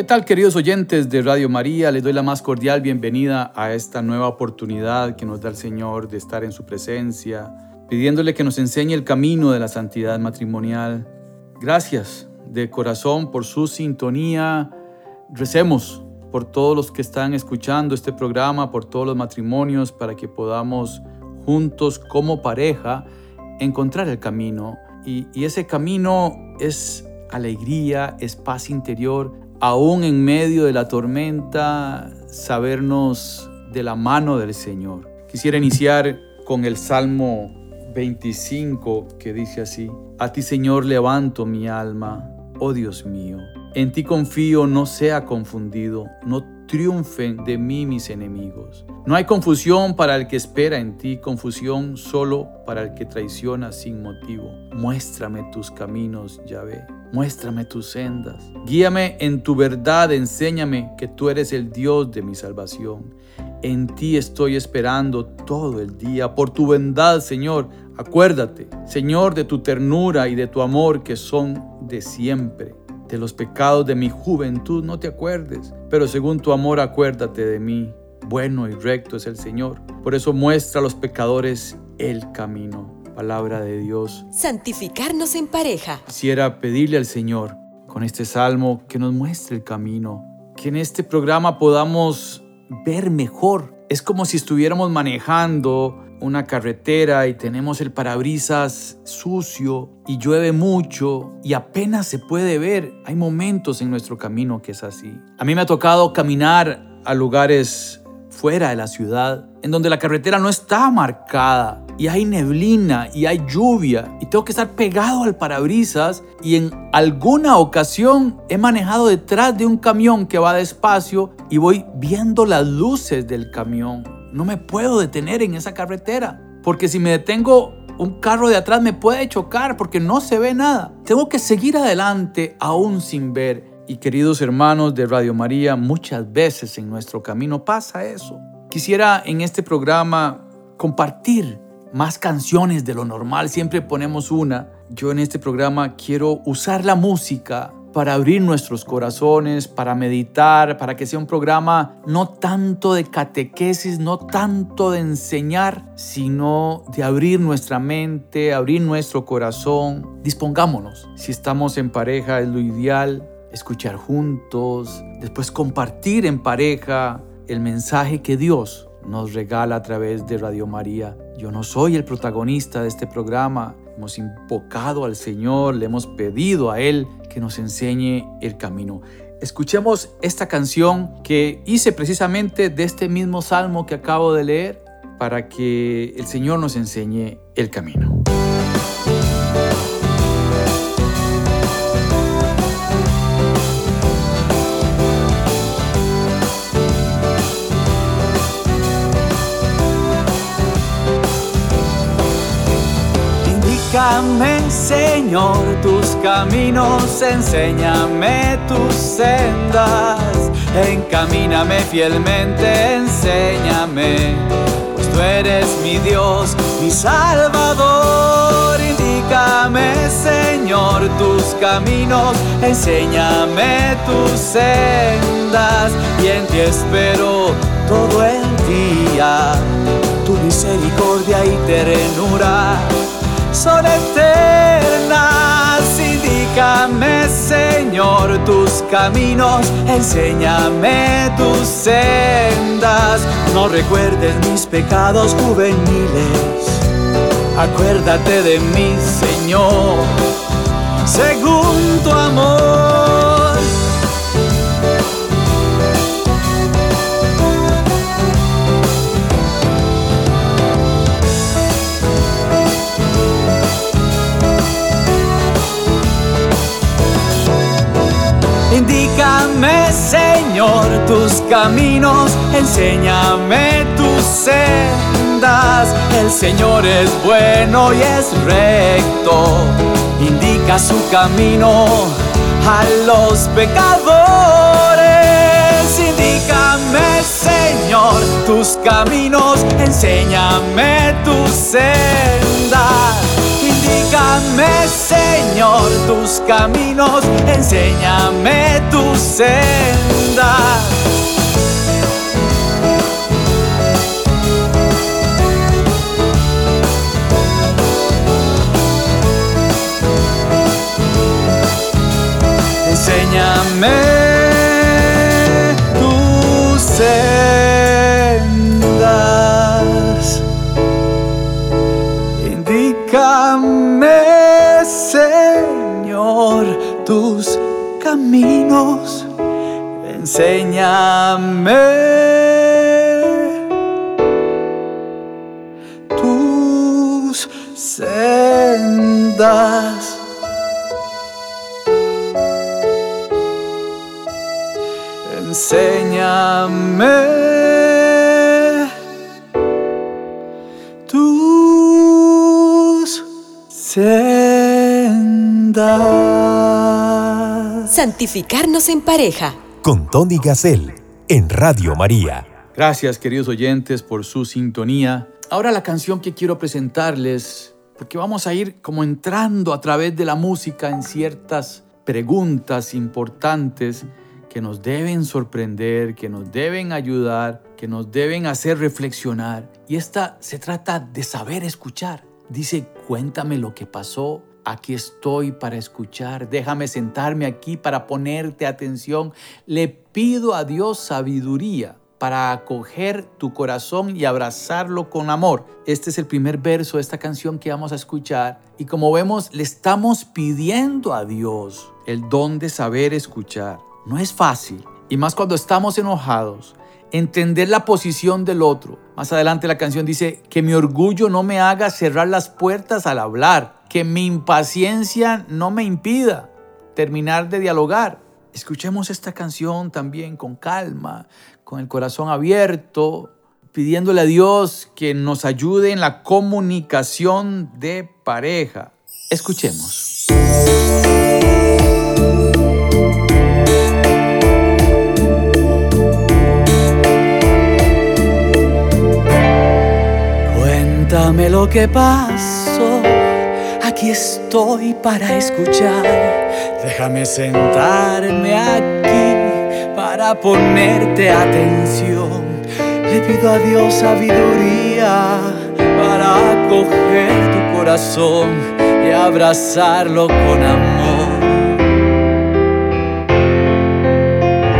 ¿Qué tal queridos oyentes de Radio María? Les doy la más cordial bienvenida a esta nueva oportunidad que nos da el Señor de estar en su presencia, pidiéndole que nos enseñe el camino de la santidad matrimonial. Gracias de corazón por su sintonía. Recemos por todos los que están escuchando este programa, por todos los matrimonios, para que podamos juntos como pareja encontrar el camino. Y, y ese camino es alegría, es paz interior, aún en medio de la tormenta, sabernos de la mano del Señor. Quisiera iniciar con el Salmo 25 que dice así, A ti Señor levanto mi alma, oh Dios mío, en ti confío, no sea confundido, no triunfen de mí mis enemigos. No hay confusión para el que espera en ti, confusión solo para el que traiciona sin motivo. Muéstrame tus caminos, Yahvé. Muéstrame tus sendas. Guíame en tu verdad, enséñame que tú eres el Dios de mi salvación. En ti estoy esperando todo el día. Por tu bondad, Señor, acuérdate, Señor, de tu ternura y de tu amor que son de siempre. De los pecados de mi juventud no te acuerdes, pero según tu amor acuérdate de mí. Bueno y recto es el Señor. Por eso muestra a los pecadores el camino palabra de Dios. Santificarnos en pareja. Quisiera pedirle al Señor con este salmo que nos muestre el camino, que en este programa podamos ver mejor. Es como si estuviéramos manejando una carretera y tenemos el parabrisas sucio y llueve mucho y apenas se puede ver. Hay momentos en nuestro camino que es así. A mí me ha tocado caminar a lugares fuera de la ciudad, en donde la carretera no está marcada y hay neblina y hay lluvia y tengo que estar pegado al parabrisas y en alguna ocasión he manejado detrás de un camión que va despacio y voy viendo las luces del camión. No me puedo detener en esa carretera porque si me detengo un carro de atrás me puede chocar porque no se ve nada. Tengo que seguir adelante aún sin ver y queridos hermanos de Radio María, muchas veces en nuestro camino pasa eso. Quisiera en este programa compartir más canciones de lo normal, siempre ponemos una. Yo en este programa quiero usar la música para abrir nuestros corazones, para meditar, para que sea un programa no tanto de catequesis, no tanto de enseñar, sino de abrir nuestra mente, abrir nuestro corazón. Dispongámonos. Si estamos en pareja es lo ideal, escuchar juntos, después compartir en pareja el mensaje que Dios nos regala a través de Radio María. Yo no soy el protagonista de este programa, hemos invocado al Señor, le hemos pedido a Él que nos enseñe el camino. Escuchemos esta canción que hice precisamente de este mismo salmo que acabo de leer para que el Señor nos enseñe el camino. Enséñame, Señor, tus caminos, enséñame tus sendas, encamíname fielmente, enséñame, pues tú eres mi Dios, mi Salvador. Indícame, Señor, tus caminos, enséñame tus sendas, y en ti espero todo el día, tu misericordia y ternura son eternas. Indícame, Señor, tus caminos, enséñame tus sendas. No recuerdes mis pecados juveniles. Acuérdate de mí, Señor, según tu amor. Señor, tus caminos, enséñame tus sendas. El Señor es bueno y es recto, indica su camino a los pecadores. Indícame, Señor, tus caminos, enséñame tus sendas Señor, tus caminos, enséñame tu senda. Enséñame Enséñame tus sendas. Enséñame tus sendas. Santificarnos en pareja. Con Tony Gassel en Radio María. Gracias queridos oyentes por su sintonía. Ahora la canción que quiero presentarles, porque vamos a ir como entrando a través de la música en ciertas preguntas importantes que nos deben sorprender, que nos deben ayudar, que nos deben hacer reflexionar. Y esta se trata de saber escuchar. Dice, cuéntame lo que pasó, aquí estoy para escuchar, déjame sentarme aquí para ponerte atención. Pido a Dios sabiduría para acoger tu corazón y abrazarlo con amor. Este es el primer verso de esta canción que vamos a escuchar. Y como vemos, le estamos pidiendo a Dios el don de saber escuchar. No es fácil, y más cuando estamos enojados, entender la posición del otro. Más adelante la canción dice, que mi orgullo no me haga cerrar las puertas al hablar, que mi impaciencia no me impida terminar de dialogar. Escuchemos esta canción también con calma, con el corazón abierto, pidiéndole a Dios que nos ayude en la comunicación de pareja. Escuchemos. Cuéntame lo que pasó, aquí estoy para escuchar. Déjame sentarme aquí para ponerte atención. Le pido a Dios sabiduría para acoger tu corazón y abrazarlo con amor.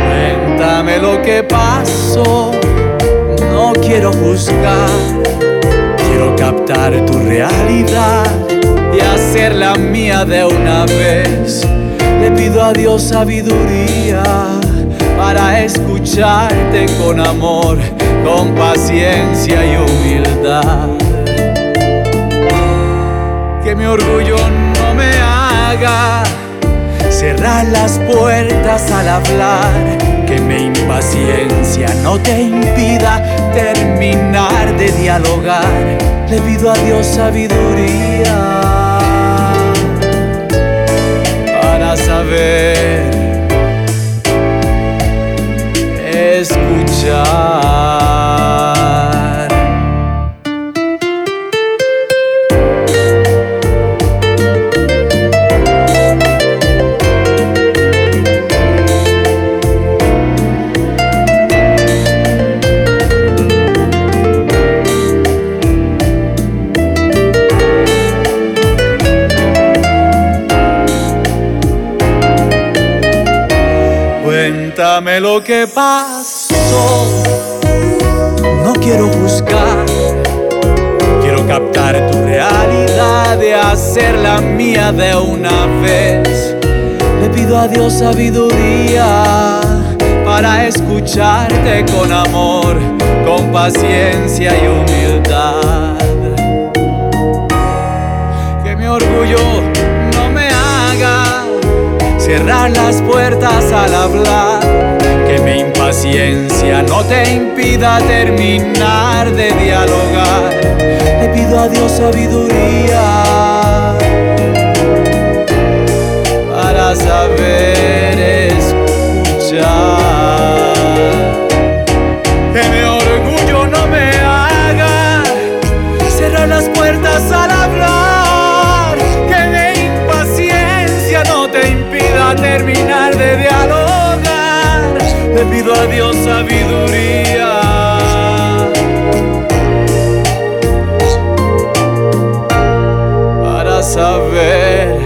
Cuéntame lo que pasó, no quiero juzgar Quiero captar tu realidad y hacerla mía de una vez. Le pido a Dios sabiduría para escucharte con amor, con paciencia y humildad. Que mi orgullo no me haga cerrar las puertas al hablar. Que mi impaciencia no te impida terminar de dialogar. Le pido a Dios sabiduría saber escuchar. Cuéntame lo que pasó. No quiero juzgar, quiero captar tu realidad y hacerla mía de una vez. Le pido a Dios sabiduría para escucharte con amor, con paciencia y humildad. Que mi orgullo cerrar las puertas al hablar, que me impaciencia no te impida terminar de dialogar. Le pido a Dios sabiduría para saber escuchar. Que mi orgullo no me haga cerrar las puertas al hablar. Le pido a Dios sabiduría. Para saber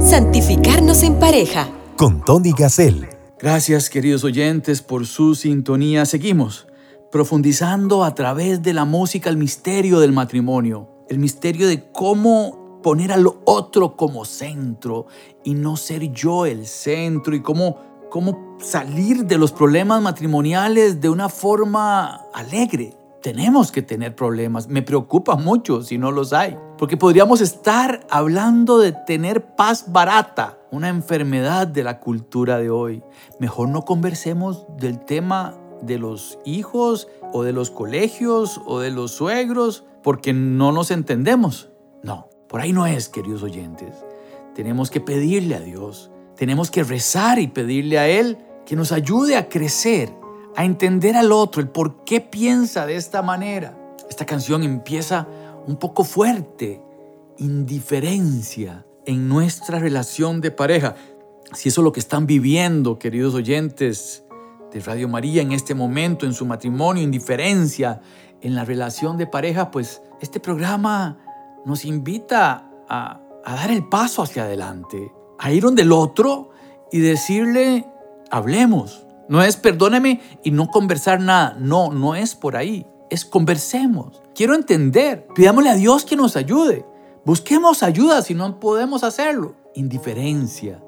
Santificarnos en pareja. Con Tony Gassel. Gracias queridos oyentes por su sintonía. Seguimos profundizando a través de la música el misterio del matrimonio, el misterio de cómo poner al otro como centro y no ser yo el centro y cómo, cómo salir de los problemas matrimoniales de una forma alegre. Tenemos que tener problemas. Me preocupa mucho si no los hay. Porque podríamos estar hablando de tener paz barata, una enfermedad de la cultura de hoy. Mejor no conversemos del tema de los hijos o de los colegios o de los suegros porque no nos entendemos. No, por ahí no es, queridos oyentes. Tenemos que pedirle a Dios, tenemos que rezar y pedirle a Él que nos ayude a crecer, a entender al otro, el por qué piensa de esta manera. Esta canción empieza un poco fuerte, indiferencia en nuestra relación de pareja. Si eso es lo que están viviendo, queridos oyentes de Radio María, en este momento, en su matrimonio, indiferencia en la relación de pareja, pues este programa nos invita a, dar el paso hacia adelante, a ir donde el otro y decirle, hablemos. No es perdóneme y no conversar nada. No, no es por ahí. Es conversemos. Quiero entender. Pidámosle a Dios que nos ayude. Busquemos ayuda si no podemos hacerlo. Indiferencia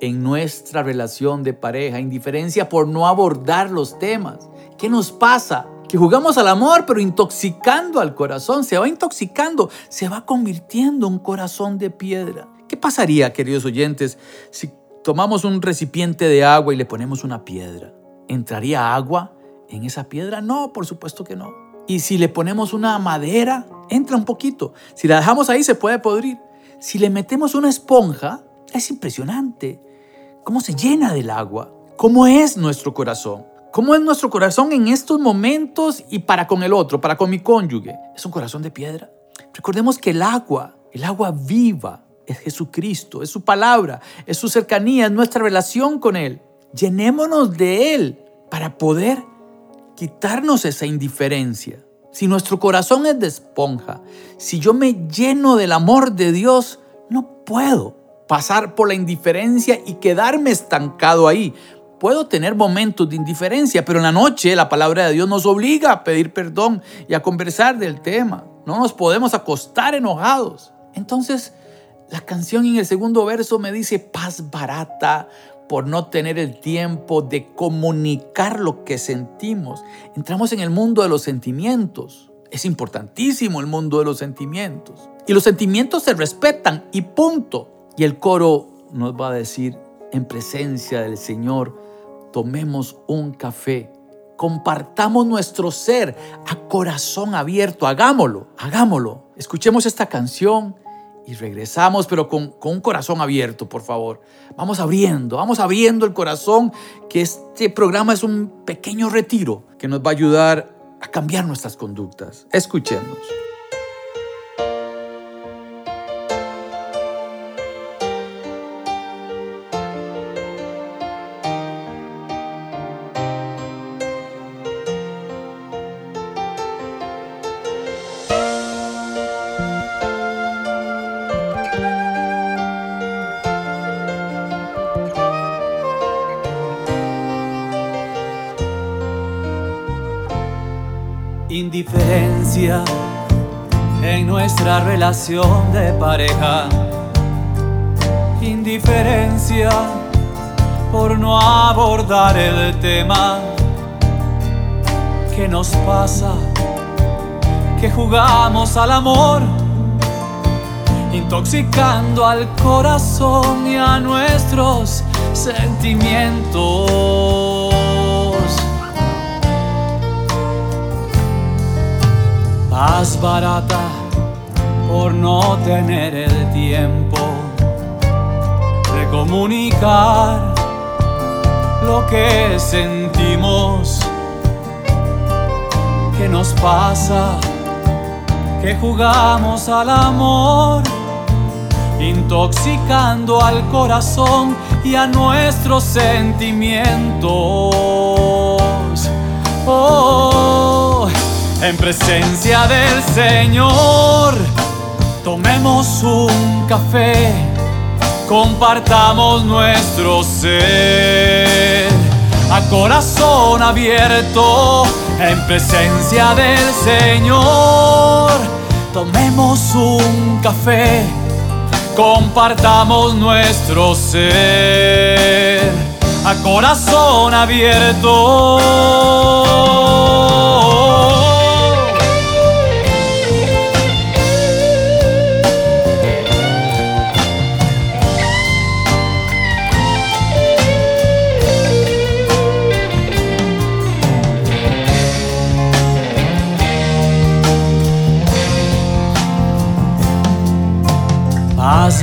en nuestra relación de pareja. Indiferencia por no abordar los temas. ¿Qué nos pasa? Que jugamos al amor, pero intoxicando al corazón. Se va intoxicando, se va convirtiendo en un corazón de piedra. ¿Qué pasaría, queridos oyentes, si tomamos un recipiente de agua y le ponemos una piedra? ¿Entraría agua en esa piedra? No, por supuesto que no. Y si le ponemos una madera, entra un poquito. Si la dejamos ahí, se puede podrir. Si le metemos una esponja, es impresionante cómo se llena del agua. ¿Cómo es nuestro corazón? ¿Cómo es nuestro corazón en estos momentos y para con el otro, para con mi cónyuge? ¿Es un corazón de piedra? Recordemos que el agua, el agua viva, es Jesucristo, es su palabra, es su cercanía, es nuestra relación con Él. Llenémonos de Él para poder quitarnos esa indiferencia. Si nuestro corazón es de esponja, si yo me lleno del amor de Dios, no puedo pasar por la indiferencia y quedarme estancado ahí. Puedo tener momentos de indiferencia, pero en la noche la palabra de Dios nos obliga a pedir perdón y a conversar del tema. No nos podemos acostar enojados. Entonces, la canción en el segundo verso me dice paz barata por no tener el tiempo de comunicar lo que sentimos. Entramos en el mundo de los sentimientos. Es importantísimo el mundo de los sentimientos. Y los sentimientos se respetan y punto. Y el coro nos va a decir, en presencia del Señor, tomemos un café, compartamos nuestro ser a corazón abierto, hagámoslo, hagámoslo. Escuchemos esta canción y regresamos, pero con, con, un corazón abierto, por favor. Vamos abriendo, vamos abriendo el corazón, que este programa es un pequeño retiro que nos va a ayudar a cambiar nuestras conductas. Escuchemos. Relación de pareja. Indiferencia por no abordar el tema. ¿Qué nos pasa? Que jugamos al amor, intoxicando al corazón y a nuestros sentimientos. Paz barata por no tener el tiempo de comunicar lo que sentimos. ¿Qué nos pasa? Que jugamos al amor, intoxicando al corazón y a nuestros sentimientos. Oh, en presencia del Señor, tomemos un café, compartamos nuestro ser a corazón abierto en presencia del Señor. Tomemos un café, compartamos nuestro ser a corazón abierto.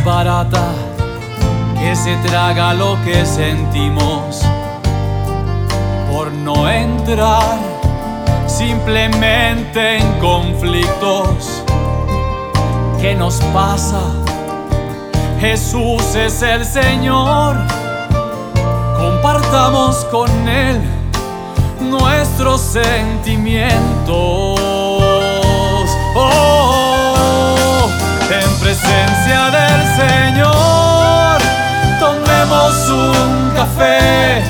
Barata que se traga lo que sentimos por no entrar simplemente en conflictos. ¿Qué nos pasa? Jesús es el Señor. Compartamos con Él nuestros sentimientos. Presencia del Señor. Tomemos un café,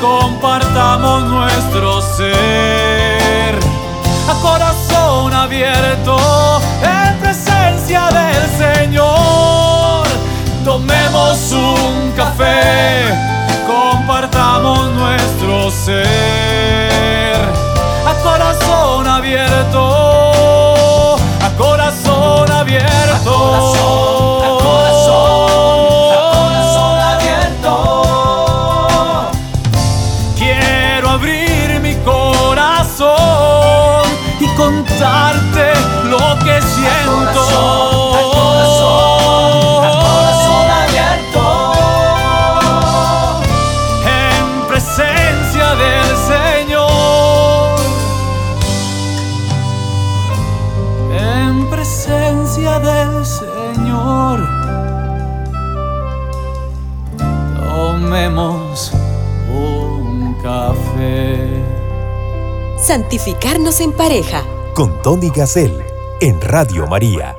compartamos nuestro ser a corazón abierto en presencia del Señor. Tomemos un café, compartamos nuestro ser a corazón abierto, abierto. Santificarnos en pareja. Con Tony Gassel en Radio María.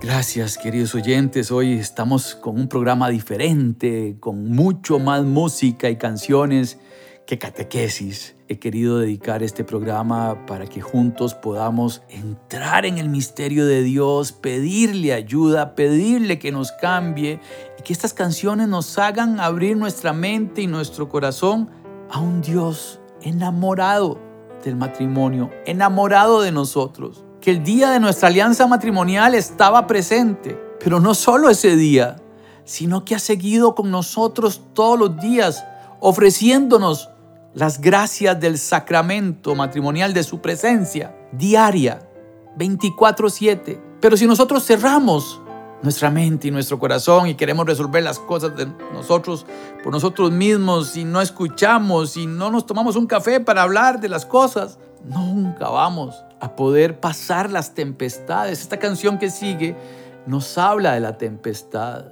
Gracias, queridos oyentes. Hoy estamos con un programa diferente, con mucho más música y canciones que catequesis. He querido dedicar este programa para que juntos podamos entrar en el misterio de Dios, pedirle ayuda, pedirle que nos cambie y que estas canciones nos hagan abrir nuestra mente y nuestro corazón a un Dios enamorado del matrimonio, enamorado de nosotros. Que el día de nuestra alianza matrimonial estaba presente, pero no solo ese día, sino que ha seguido con nosotros todos los días, ofreciéndonos las gracias del sacramento matrimonial de su presencia diaria, 24/7. Pero si nosotros cerramos nuestra mente y nuestro corazón y queremos resolver las cosas de nosotros por nosotros mismos y no escuchamos y no nos tomamos un café para hablar de las cosas, nunca vamos a poder pasar las tempestades. Esta canción que sigue nos habla de la tempestad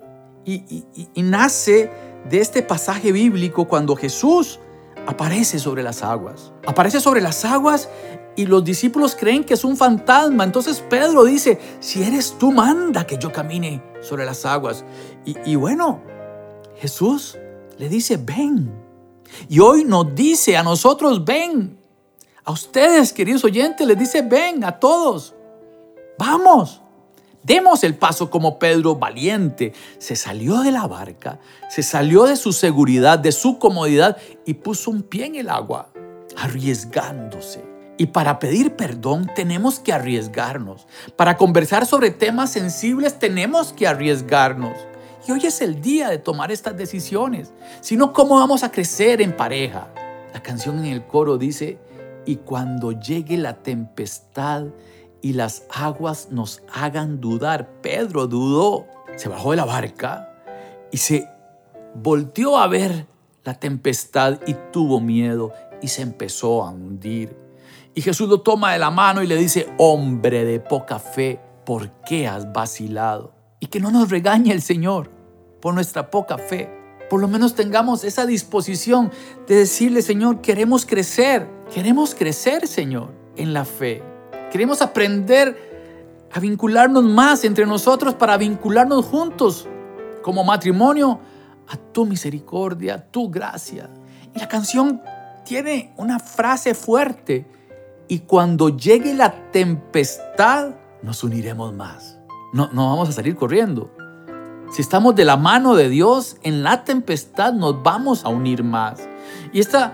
y, y- nace de este pasaje bíblico cuando Jesús aparece sobre las aguas. Aparece sobre las aguas y los discípulos creen que es un fantasma. Entonces Pedro dice, si eres tú, manda que yo camine sobre las aguas. Y, y bueno, Jesús le dice, ven. Y hoy nos dice a nosotros, ven. A ustedes, queridos oyentes, les dice, ven a todos. Vamos. Demos el paso como Pedro valiente. Se salió de la barca, se salió de su seguridad, de su comodidad y puso un pie en el agua, arriesgándose. Y para pedir perdón tenemos que arriesgarnos. Para conversar sobre temas sensibles tenemos que arriesgarnos. Y hoy es el día de tomar estas decisiones. Si no, ¿cómo vamos a crecer en pareja? La canción en el coro dice, y cuando llegue la tempestad y las aguas nos hagan dudar, Pedro dudó, se bajó de la barca y se volteó a ver la tempestad y tuvo miedo y se empezó a hundir. Y Jesús lo toma de la mano y le dice, hombre de poca fe, ¿por qué has vacilado? Y que no nos regañe el Señor por nuestra poca fe. Por lo menos tengamos esa disposición de decirle, Señor, queremos crecer, queremos crecer, Señor, en la fe. Queremos aprender a vincularnos más entre nosotros para vincularnos juntos como matrimonio a tu misericordia, a tu gracia. Y la canción tiene una frase fuerte y cuando llegue la tempestad, nos uniremos más. No, no vamos a salir corriendo. Si estamos de la mano de Dios, en la tempestad nos vamos a unir más. Y esta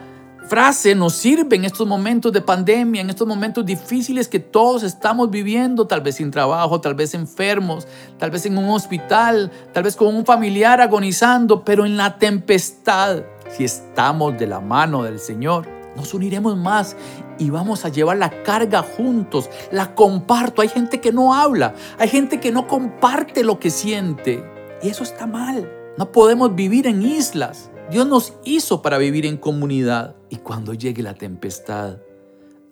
frase nos sirve en estos momentos de pandemia, en estos momentos difíciles que todos estamos viviendo, tal vez sin trabajo, tal vez enfermos, tal vez en un hospital, tal vez con un familiar agonizando, pero en la tempestad, si estamos de la mano del Señor, nos uniremos más y vamos a llevar la carga juntos. La comparto. Hay gente que no habla. Hay gente que no comparte lo que siente. Y eso está mal. No podemos vivir en islas. Dios nos hizo para vivir en comunidad. Y cuando llegue la tempestad,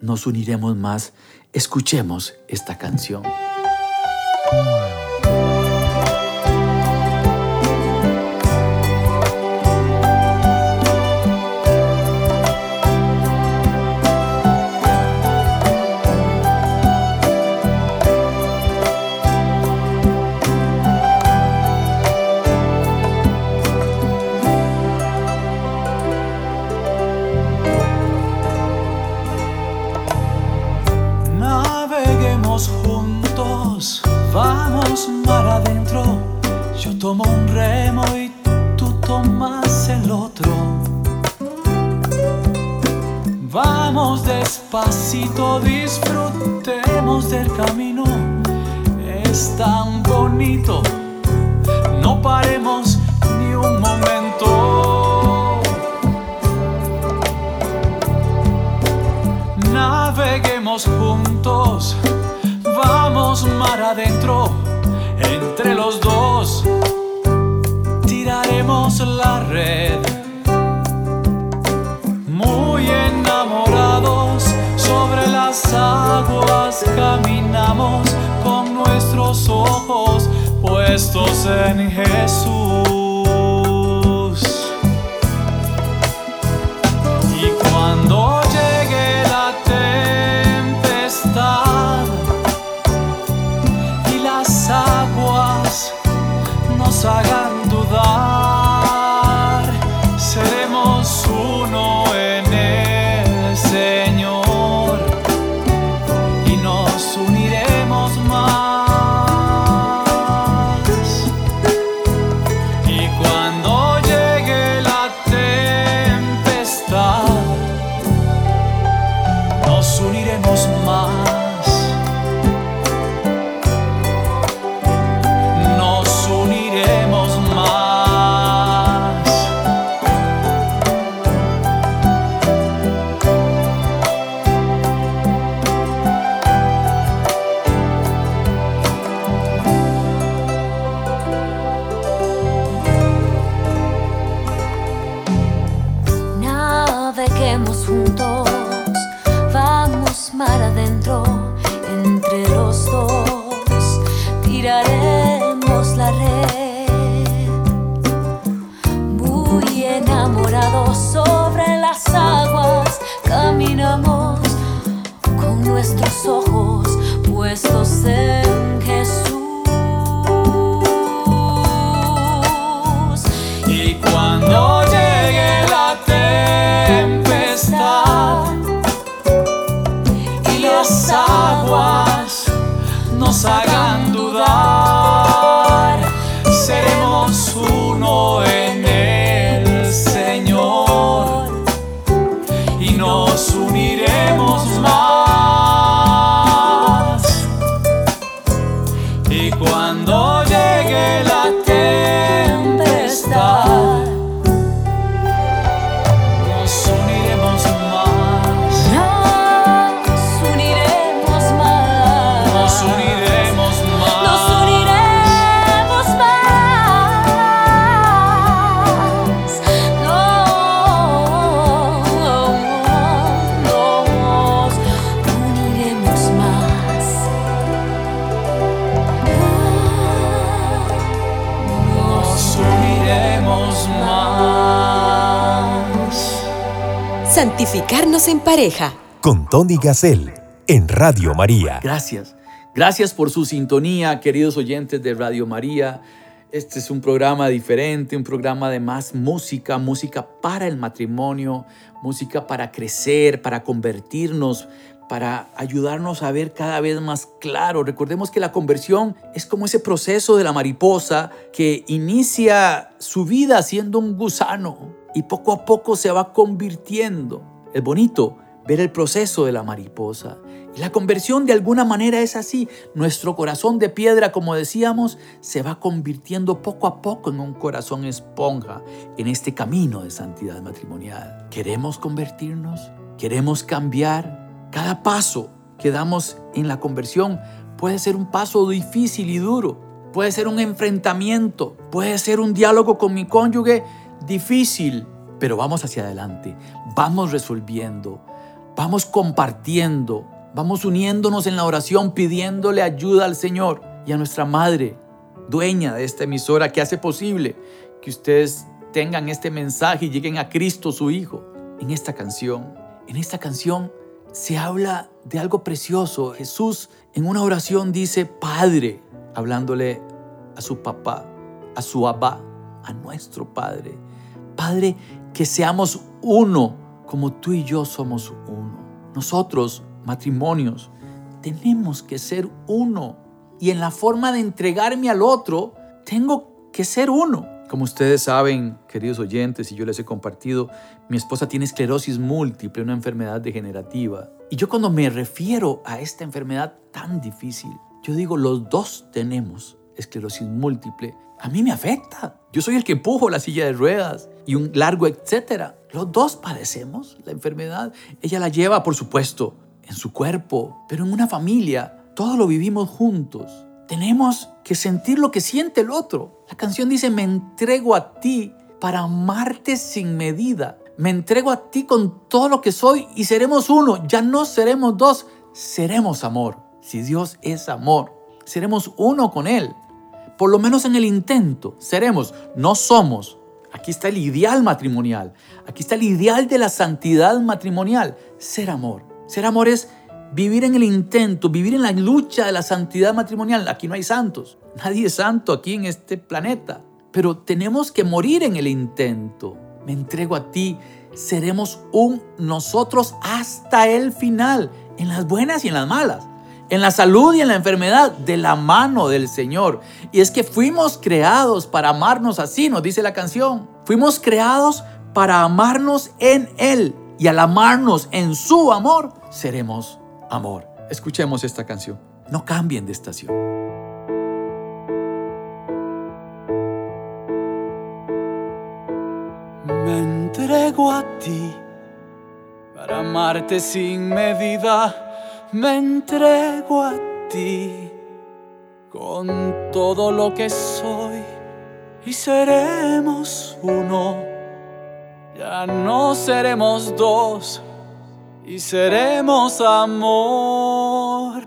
nos uniremos más. Escuchemos esta canción. Puestos en Jesús. Nos uniremos Santificarnos en pareja. Con Tony Gassel en Radio María. Gracias. Gracias por su sintonía, queridos oyentes de Radio María. Este es un programa diferente, un programa de más música, música para el matrimonio, música para crecer, para convertirnos, para ayudarnos a ver cada vez más claro. Recordemos que la conversión es como ese proceso de la mariposa que inicia su vida siendo un gusano y poco a poco se va convirtiendo. Es bonito ver el proceso de la mariposa. Y la conversión de alguna manera es así. Nuestro corazón de piedra, como decíamos, se va convirtiendo poco a poco en un corazón esponja en este camino de santidad matrimonial. ¿Queremos convertirnos? ¿Queremos cambiar? Cada paso que damos en la conversión puede ser un paso difícil y duro, puede ser un enfrentamiento, puede ser un diálogo con mi cónyuge difícil, pero vamos hacia adelante, vamos resolviendo, vamos compartiendo, vamos uniéndonos en la oración pidiéndole ayuda al Señor y a nuestra Madre, dueña de esta emisora que hace posible que ustedes tengan este mensaje y lleguen a Cristo su Hijo. En esta canción, en esta canción se habla de algo precioso. Jesús en una oración dice, Padre, hablándole a su papá, a su abba, a nuestro Padre. Padre, que seamos uno como tú y yo somos uno. Nosotros, matrimonios, tenemos que ser uno. Y en la forma de entregarme al otro, tengo que ser uno. Como ustedes saben, queridos oyentes, y yo les he compartido, mi esposa tiene esclerosis múltiple, una enfermedad degenerativa. Y yo cuando me refiero a esta enfermedad tan difícil, yo digo, los dos tenemos esclerosis múltiple. A mí me afecta. Yo soy el que empujo la silla de ruedas y un largo etcétera. Los dos padecemos la enfermedad. Ella la lleva, por supuesto, en su cuerpo, pero en una familia todo lo vivimos juntos. Tenemos que sentir lo que siente el otro. La canción dice, me entrego a ti para amarte sin medida. Me entrego a ti con todo lo que soy y seremos uno. Ya no seremos dos, seremos amor. Si Dios es amor, seremos uno con Él. Por lo menos en el intento, seremos, no somos. Aquí está el ideal matrimonial. Aquí está el ideal de la santidad matrimonial. Ser amor. Ser amor es vivir en el intento, vivir en la lucha de la santidad matrimonial. Aquí no hay santos, nadie es santo aquí en este planeta, pero tenemos que morir en el intento. Me entrego a ti, seremos un nosotros hasta el final, en las buenas y en las malas, en la salud y en la enfermedad, de la mano del Señor. Y es que fuimos creados para amarnos así, nos dice la canción. Fuimos creados para amarnos en Él y al amarnos en su amor, seremos amor. Escuchemos esta canción. No cambien de estación. Me entrego a ti para amarte sin medida. Me entrego a ti con todo lo que soy y seremos uno. Ya no seremos dos y seremos amor.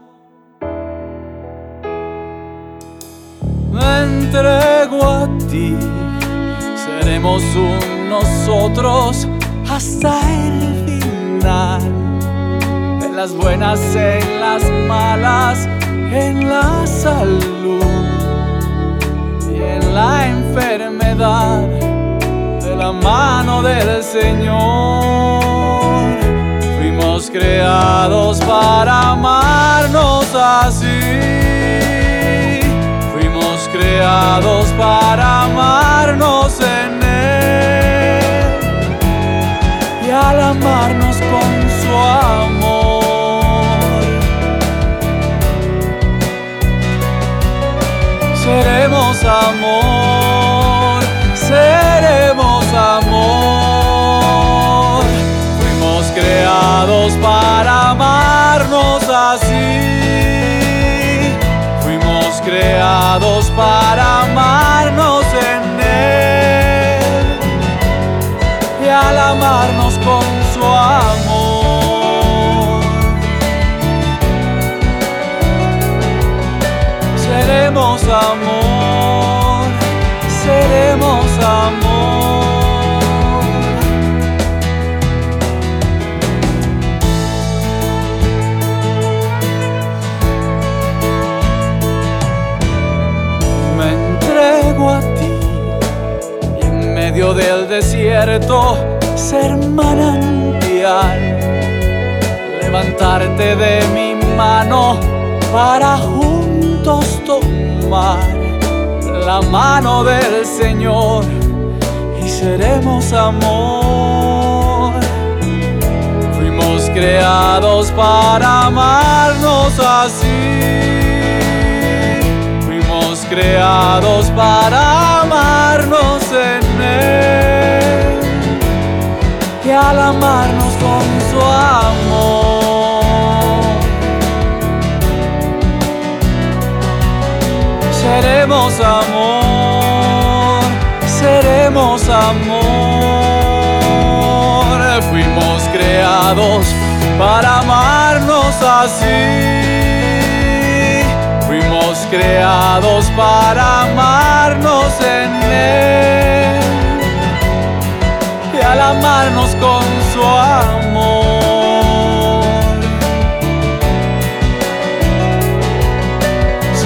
Me entrego a ti, seremos un nosotros hasta el final. En las buenas, en las malas, en la salud y en la enfermedad, de la mano del Señor creados para amarnos así. Fuimos creados para amarnos en Él. Y al amarnos con su amor, seremos amor, seremos amor creados para amarnos así. Fuimos creados para desierto ser manantial, levantarte de mi mano para juntos tomar la mano del Señor y seremos amor. Fuimos creados para amarnos así creados para amarnos en al amarnos con su amor, seremos amor, seremos amor. Fuimos creados para amarnos así. Creados para amarnos en Él al amarnos con su amor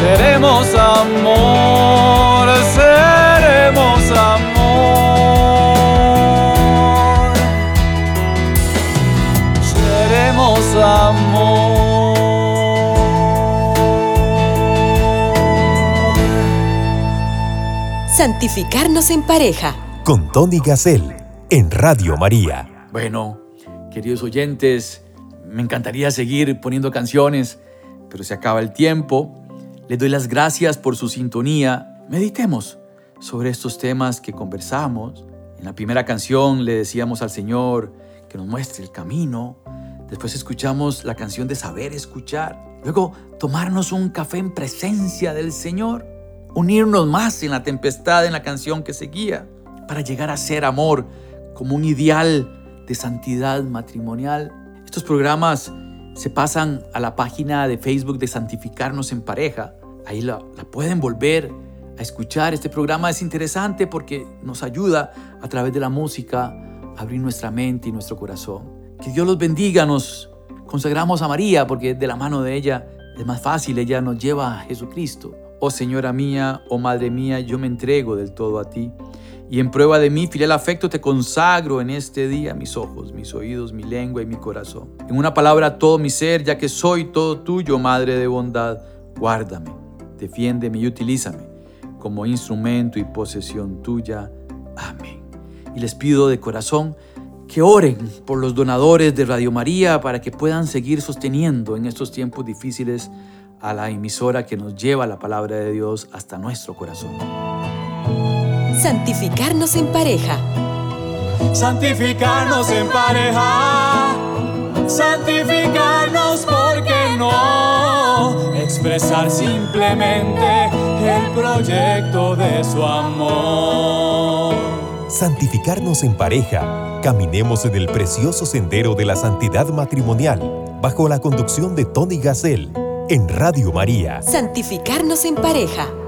seremos amor, seremos amor, seremos amor. Santificarnos en pareja. Con Tony Gassel en Radio María. Bueno, queridos oyentes, me encantaría seguir poniendo canciones, pero se acaba el tiempo. Les doy las gracias por su sintonía. Meditemos sobre estos temas que conversamos. En la primera canción le decíamos al Señor que nos muestre el camino. Después escuchamos la canción de saber escuchar. Luego tomarnos un café en presencia del Señor unirnos más en la tempestad en la canción que seguía, para llegar a ser amor como un ideal de santidad matrimonial. Estos programas se pasan a la página de Facebook de Santificarnos en Pareja. Ahí la, pueden volver a escuchar. Este programa es interesante porque nos ayuda a través de la música a abrir nuestra mente y nuestro corazón. Que Dios los bendiga, nos consagramos a María porque de la mano de ella es más fácil, ella nos lleva a Jesucristo. Oh Señora mía, oh Madre mía, yo me entrego del todo a ti. Y en prueba de mi filial afecto te consagro en este día mis ojos, mis oídos, mi lengua y mi corazón. En una palabra todo mi ser, ya que soy todo tuyo, Madre de bondad. Guárdame, defiéndeme y utilízame como instrumento y posesión tuya. Amén. Y les pido de corazón que oren por los donadores de Radio María para que puedan seguir sosteniendo en estos tiempos difíciles a la emisora que nos lleva la palabra de Dios hasta nuestro corazón. Santificarnos en pareja. Santificarnos en pareja. Santificarnos porque no. Expresar simplemente el proyecto de su amor. Santificarnos en pareja. Caminemos en el precioso sendero de la santidad matrimonial bajo la conducción de Tony Gassel en Radio María. Santificarnos en pareja.